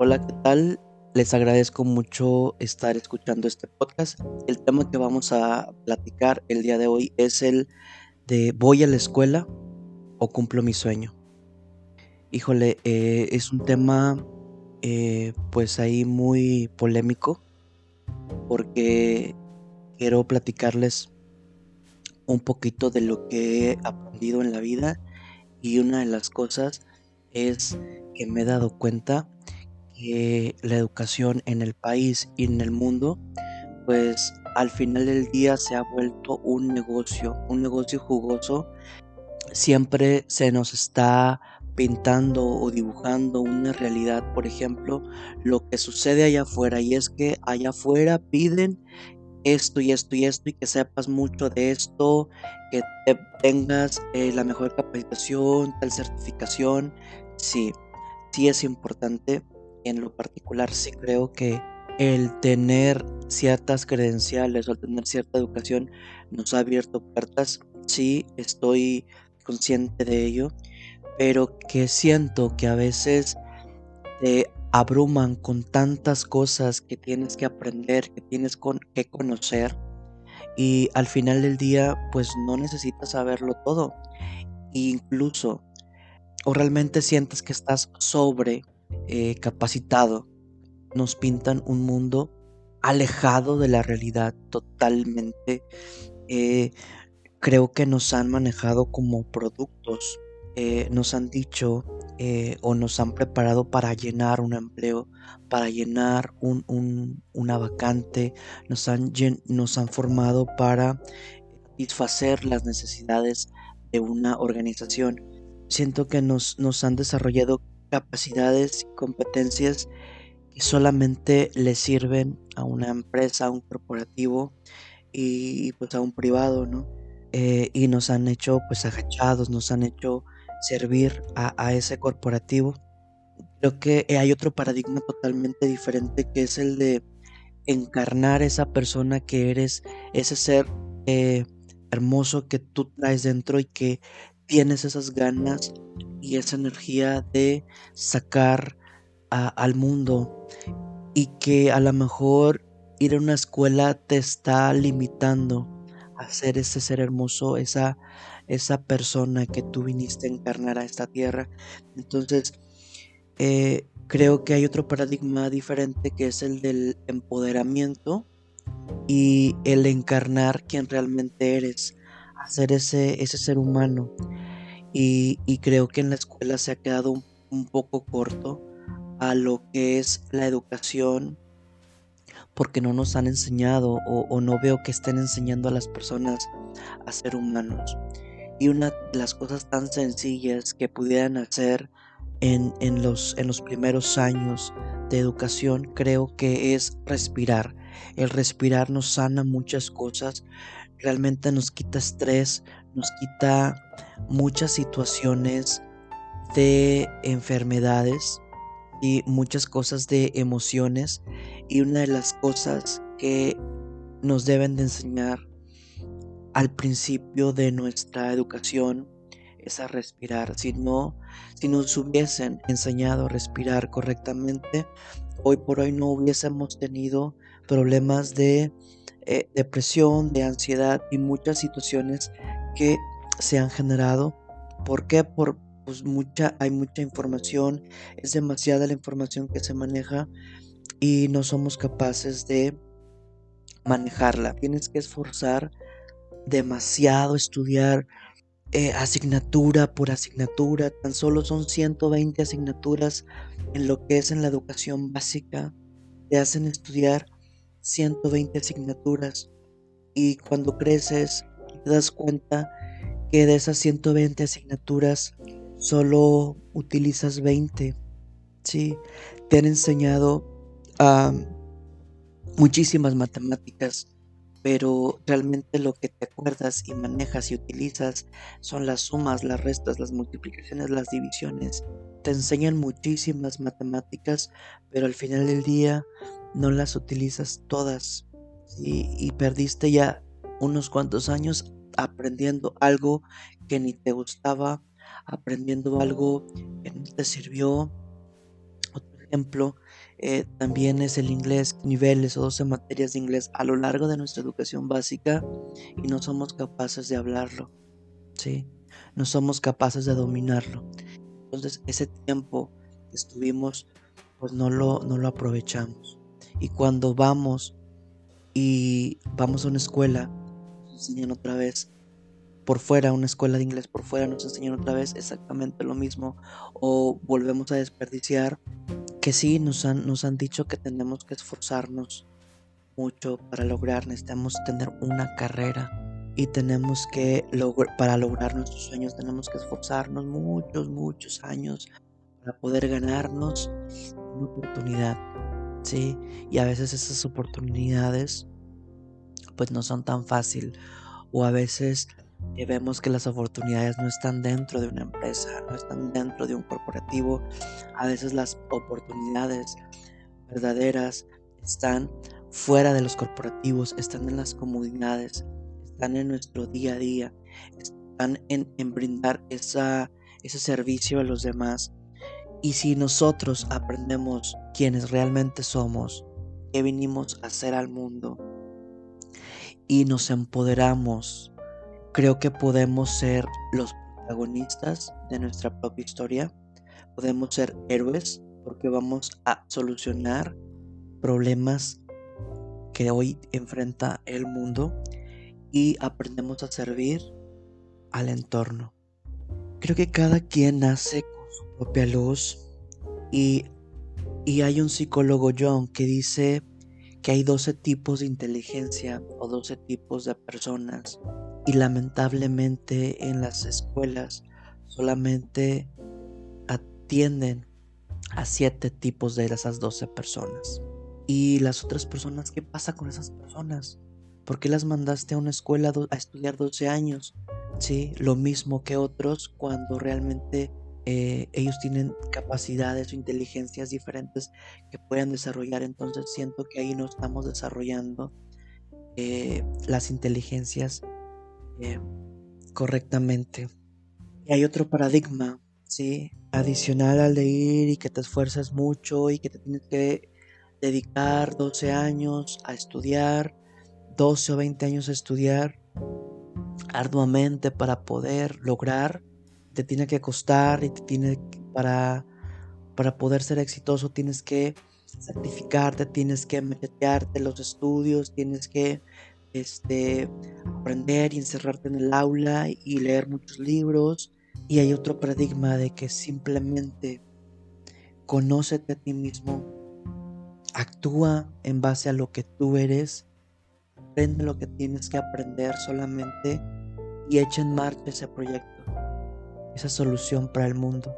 Hola, ¿qué tal? Les agradezco mucho estar escuchando este podcast. El tema que vamos a platicar el día de hoy es el de ¿voy a la escuela o cumplo mi sueño? Híjole, eh, es un tema eh, pues ahí muy polémico porque quiero platicarles un poquito de lo que he aprendido en la vida y una de las cosas es que me he dado cuenta que la educación en el país y en el mundo pues al final del día se ha vuelto un negocio, un negocio jugoso. Siempre se nos está pintando o dibujando una realidad, por ejemplo, lo que sucede allá afuera y es que allá afuera piden esto y esto y esto y que sepas mucho de esto, que tengas eh, la mejor capacitación, tal certificación. Sí, sí es importante. En lo particular sí creo que el tener ciertas credenciales o el tener cierta educación nos ha abierto puertas. Sí, estoy consciente de ello, pero que siento que a veces te abruman con tantas cosas que tienes que aprender, que tienes que conocer y al final del día pues no necesitas saberlo todo. incluso o realmente sientes que estás sobre eh, capacitado, nos pintan un mundo alejado de la realidad totalmente. Eh, creo que nos han manejado como productos, eh, nos han dicho o nos han preparado para llenar un empleo, para llenar un, una vacante, nos han, nos han formado para satisfacer las necesidades de una organización. Siento que nos, nos han desarrollado capacidades y competencias que solamente le sirven a una empresa, a un corporativo y pues a un privado, ¿no? Eh, y nos han hecho pues agachados, nos han hecho servir a, ese corporativo. Creo que hay otro paradigma totalmente diferente que es el de encarnar esa persona que eres, ese ser eh, hermoso que tú traes dentro y que tienes esas ganas y esa energía de sacar al mundo y que a lo mejor ir a una escuela te está limitando a ser ese ser hermoso, esa esa persona que tú viniste a encarnar a esta tierra. Entonces, eh, creo que hay otro paradigma diferente que es el del empoderamiento y el encarnar quien realmente eres, hacer ese, ese ser humano. Y, creo que en la escuela se ha quedado un, poco corto a lo que es la educación porque no nos han enseñado o, no veo que estén enseñando a las personas a ser humanos. Y una de las cosas tan sencillas que pudieran hacer en, los, en los primeros años de educación creo que es respirar. El respirar nos sana muchas cosas, realmente nos quita estrés, nos quita muchas situaciones de enfermedades y muchas cosas de emociones. Y una de las cosas que nos deben de enseñar al principio de nuestra educación es a respirar. Si si nos hubiesen enseñado a respirar correctamente, hoy por hoy no hubiésemos tenido problemas de depresión, de ansiedad y muchas situaciones que se han generado. ¿Por qué? Por pues mucha, hay mucha información, es demasiada la información que se maneja y no somos capaces de manejarla. Tienes que esforzar demasiado estudiar eh, asignatura por asignatura, tan solo son 120 asignaturas en lo que es en la educación básica, te hacen estudiar 120 asignaturas y cuando creces te das cuenta que de esas 120 asignaturas solo utilizas 20. Sí, te han enseñado muchísimas matemáticas, pero realmente lo que te acuerdas y manejas y utilizas son las sumas, las restas, las multiplicaciones, las divisiones. Te enseñan muchísimas matemáticas, pero al final del día no las utilizas todas y perdiste ya unos cuantos años aprendiendo algo que ni te gustaba, aprendiendo algo que no te sirvió. Otro ejemplo eh, también es el inglés, niveles o 12 materias de inglés a lo largo de nuestra educación básica y no somos capaces de hablarlo, ¿sí? No somos capaces de dominarlo. Entonces ese tiempo que estuvimos, pues no lo, no lo aprovechamos. Y cuando vamos y vamos a una escuela, nos enseñan otra vez por fuera, una escuela de inglés por fuera, nos enseñan otra vez exactamente lo mismo. O volvemos a desperdiciar que sí, nos han, nos han dicho que tenemos que esforzarnos mucho para lograr, necesitamos tener una carrera y tenemos que, para lograr nuestros sueños, tenemos que esforzarnos muchos, muchos años para poder ganarnos una oportunidad, ¿sí? Y a veces esas oportunidades pues no son tan fácil o a veces vemos que las oportunidades no están dentro de una empresa, no están dentro de un corporativo. A veces las oportunidades verdaderas están fuera de los corporativos, están en las comunidades, están en nuestro día a día, están en, brindar ese servicio a los demás. Y si nosotros aprendemos quienes realmente somos, qué vinimos a hacer al mundo, y nos empoderamos, creo que podemos ser los protagonistas de nuestra propia historia, podemos ser héroes porque vamos a solucionar problemas que hoy enfrenta el mundo y aprendemos a servir al entorno. Creo que cada quien nace propia luz y, y hay un psicólogo John que dice que hay 12 tipos de inteligencia o 12 tipos de personas y lamentablemente en las escuelas solamente atienden a 7 tipos de esas 12 personas. Y las otras personas, ¿qué pasa con esas personas? ¿Por qué las mandaste a una escuela a estudiar 12 años? Sí, lo mismo que otros cuando realmente eh, ellos tienen capacidades o inteligencias diferentes que puedan desarrollar. Entonces siento que ahí no estamos desarrollando eh, las inteligencias eh, correctamente. Y hay otro paradigma, ¿sí? Adicional al de ir y que te esfuerzas mucho y que te tienes que dedicar 12 años a estudiar 12 o 20 años a estudiar arduamente para poder lograr, te tiene que costar y te tiene para para poder ser exitoso tienes que sacrificarte, tienes que meterte los estudios, tienes que este, aprender y encerrarte en el aula y leer muchos libros. Y hay otro paradigma de que simplemente conócete a ti mismo, actúa en base a lo que tú eres aprende lo que tienes que aprender solamente y echa en marcha ese proyecto, esa solución para el mundo.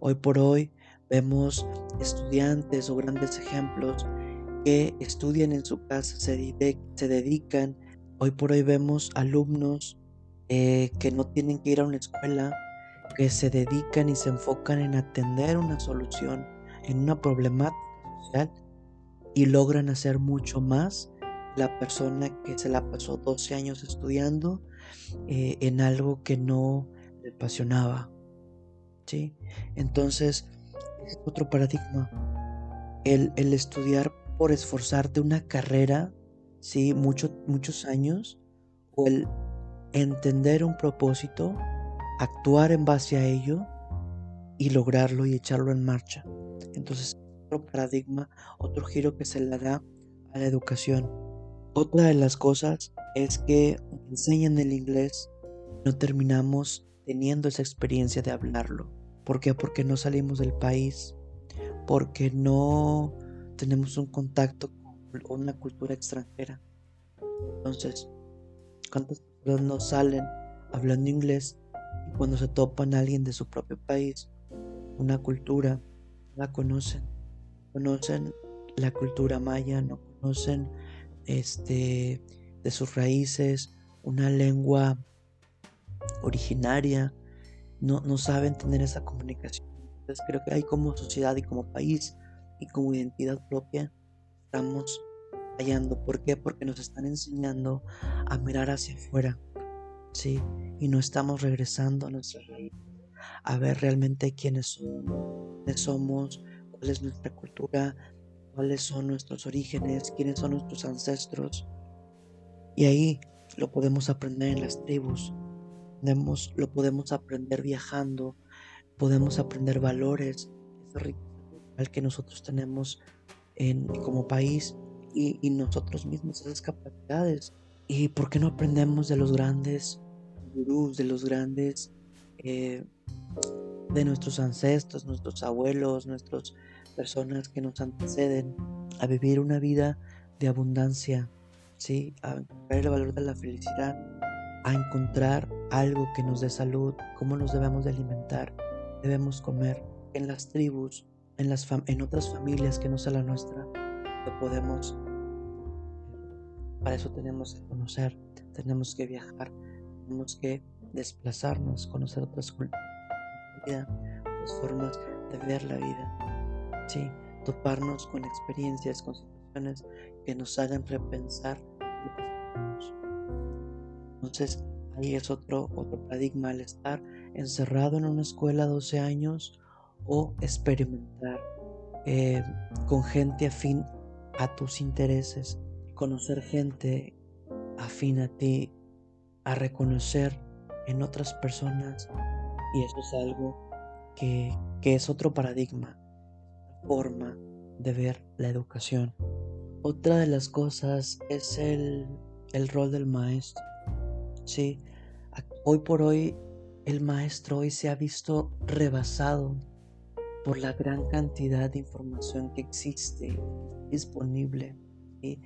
Hoy por hoy vemos estudiantes o grandes ejemplos que estudian en su casa, se, se dedican. Hoy por hoy vemos alumnos eh, que no tienen que ir a una escuela, que se dedican y se enfocan en atender una solución, en una problemática social y logran hacer mucho más la persona que se la pasó 12 años estudiando eh, en algo que no apasionaba. ¿sí? Entonces, es otro paradigma. El, el, estudiar por esforzarte una carrera, ¿sí? muchos años, o el entender un propósito, actuar en base a ello y lograrlo y echarlo en marcha. Entonces, otro paradigma, otro giro que se le da a la educación. Otra de las cosas es que enseñan el inglés, no terminamos teniendo esa experiencia de hablarlo. ¿Por qué? Porque no salimos del país, porque no tenemos un contacto con una cultura extranjera. Entonces, ¿cuántas personas no salen hablando inglés y cuando se topan a alguien de su propio país, una cultura, la conocen? Conocen la cultura maya, no conocen este, de sus raíces, una lengua originaria, no, no saben tener esa comunicación. Entonces creo que hay como sociedad y como país y como identidad propia estamos fallando. ¿Por qué? Porque nos están enseñando a mirar hacia afuera, ¿sí? Y no estamos regresando a nuestra raíz, a ver realmente quiénes somos, quiénes somos cuál es nuestra cultura, cuáles son nuestros orígenes, quiénes son nuestros ancestros. Y ahí lo podemos aprender en las tribus, lo podemos aprender viajando, podemos aprender valores, esa riqueza al que nosotros tenemos en, como país y, nosotros mismos, esas capacidades. ¿Y por qué no aprendemos de los grandes gurús, de los grandes, eh, de nuestros ancestros, nuestros abuelos, nuestras personas que nos anteceden a vivir una vida de abundancia, ¿sí? a encontrar el valor de la felicidad, a encontrar algo que nos dé salud, cómo nos debemos de alimentar, debemos comer. En las tribus, en, las en otras familias que no sea la nuestra, lo podemos. Para eso tenemos que conocer, tenemos que viajar, tenemos que desplazarnos, conocer otras culturas, otras formas de ver la vida. Sí, toparnos con experiencias, con situaciones que nos hagan repensar entonces, ahí es otro, otro paradigma al estar encerrado en una escuela 12 años o experimentar eh, con gente afín a tus intereses, conocer gente afín a ti, a reconocer en otras personas y eso es algo que, que es otro paradigma, forma de ver la educación. Otra de las cosas es el, el rol del maestro. Sí, hoy por hoy el maestro hoy se ha visto rebasado por la gran cantidad de información que existe disponible. El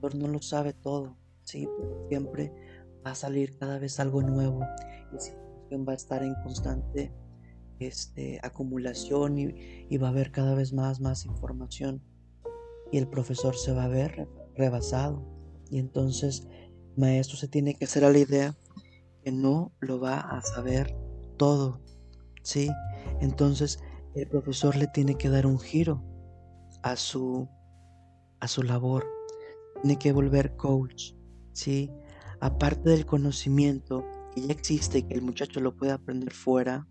profesor no lo sabe todo, ¿sí? siempre va a salir cada vez algo nuevo y esa información va a estar en constante este, acumulación y, y va a haber cada vez más, más información y el profesor se va a ver rebasado y entonces maestro se tiene que hacer a la idea que no lo va a saber todo, ¿sí? Entonces el profesor le tiene que dar un giro a su, a su labor, tiene que volver coach, ¿sí? Aparte del conocimiento que ya existe y que el muchacho lo puede aprender fuera,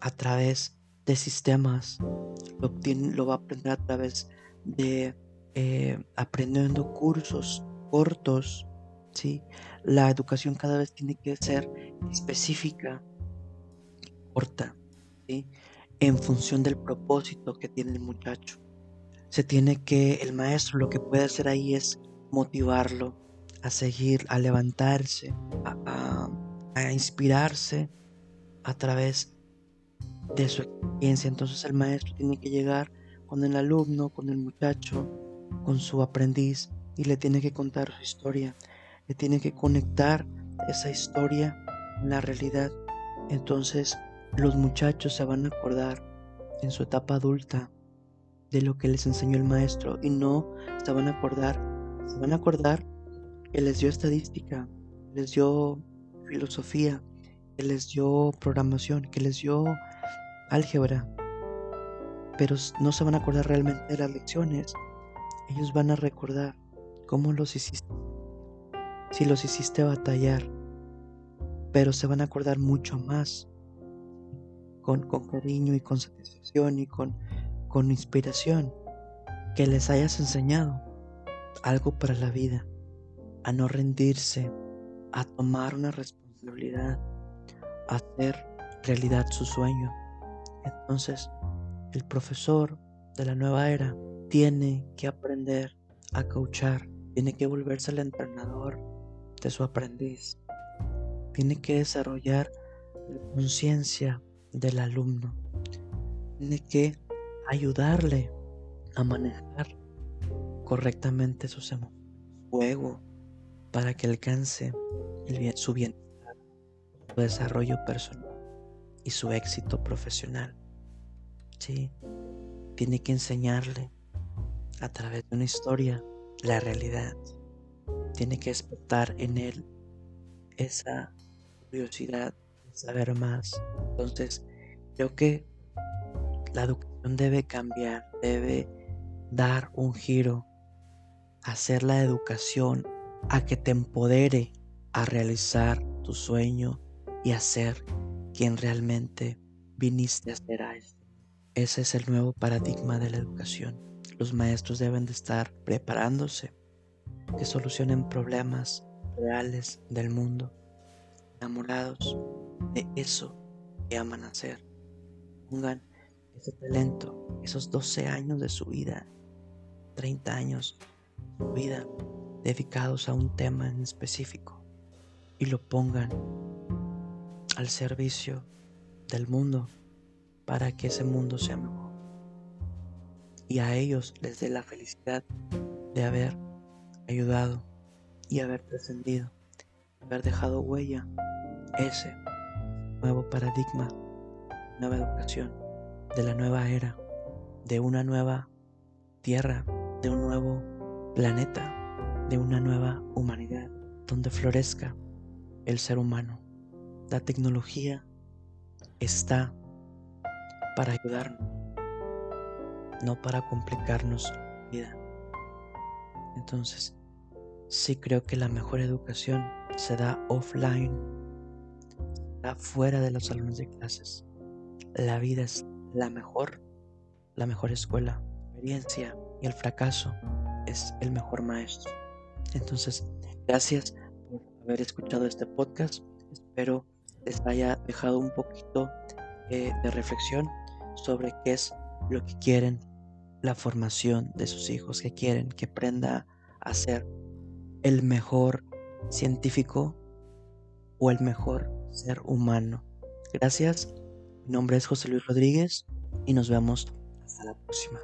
a través de sistemas, lo, lo va a aprender a través de eh, aprendiendo cursos cortos ¿sí? La educación cada vez tiene que ser específica, corta, ¿sí? en función del propósito que tiene el muchacho. Se tiene que, el maestro lo que puede hacer ahí es motivarlo a seguir, a levantarse, a, a inspirarse a través de su experiencia. Entonces el maestro tiene que llegar con el alumno, con el muchacho, con su aprendiz y le tiene que contar su historia que tiene que conectar esa historia en la realidad. Entonces los muchachos se van a acordar en su etapa adulta de lo que les enseñó el maestro y no se van a acordar, se van a acordar que les dio estadística, les dio filosofía, que les dio programación, que les dio álgebra, pero no se van a acordar realmente de las lecciones. Ellos van a recordar cómo los hiciste si los hiciste batallar, pero se van a acordar mucho más con, con cariño y con satisfacción y con, con inspiración que les hayas enseñado algo para la vida, a no rendirse, a tomar una responsabilidad, a hacer realidad su sueño. Entonces, el profesor de la nueva era tiene que aprender a coachar, tiene que volverse el entrenador de su aprendiz. Tiene que desarrollar la conciencia del alumno. Tiene que ayudarle a manejar correctamente sus emociones, su ego, para que alcance bien, su bienestar, su desarrollo personal y su éxito profesional. Sí, tiene que enseñarle a través de una historia la realidad tiene que despertar en él esa curiosidad de saber más. Entonces, creo que la educación debe cambiar, debe dar un giro, hacer la educación a que te empodere a realizar tu sueño y a ser quien realmente viniste a ser. Ese es el nuevo paradigma de la educación. Los maestros deben de estar preparándose, que solucionen problemas reales del mundo, enamorados de eso que aman hacer. Pongan ese talento, esos 12 años de su vida, 30 años de su vida dedicados a un tema en específico y lo pongan al servicio del mundo para que ese mundo sea mejor. Y a ellos les dé la felicidad de haber ayudado y haber trascendido, haber dejado huella. Ese nuevo paradigma, nueva educación, de la nueva era, de una nueva tierra, de un nuevo planeta, de una nueva humanidad, donde florezca el ser humano. La tecnología está para ayudarnos, no para complicarnos la vida. Entonces, sí creo que la mejor educación se da offline, da fuera de los salones de clases. La vida es la mejor, la mejor escuela, experiencia y el fracaso es el mejor maestro. Entonces, gracias por haber escuchado este podcast. Espero les haya dejado un poquito eh, de reflexión sobre qué es lo que quieren la formación de sus hijos, que quieren que aprenda a ser el mejor científico o el mejor ser humano. Gracias, mi nombre es José Luis Rodríguez y nos vemos hasta la próxima.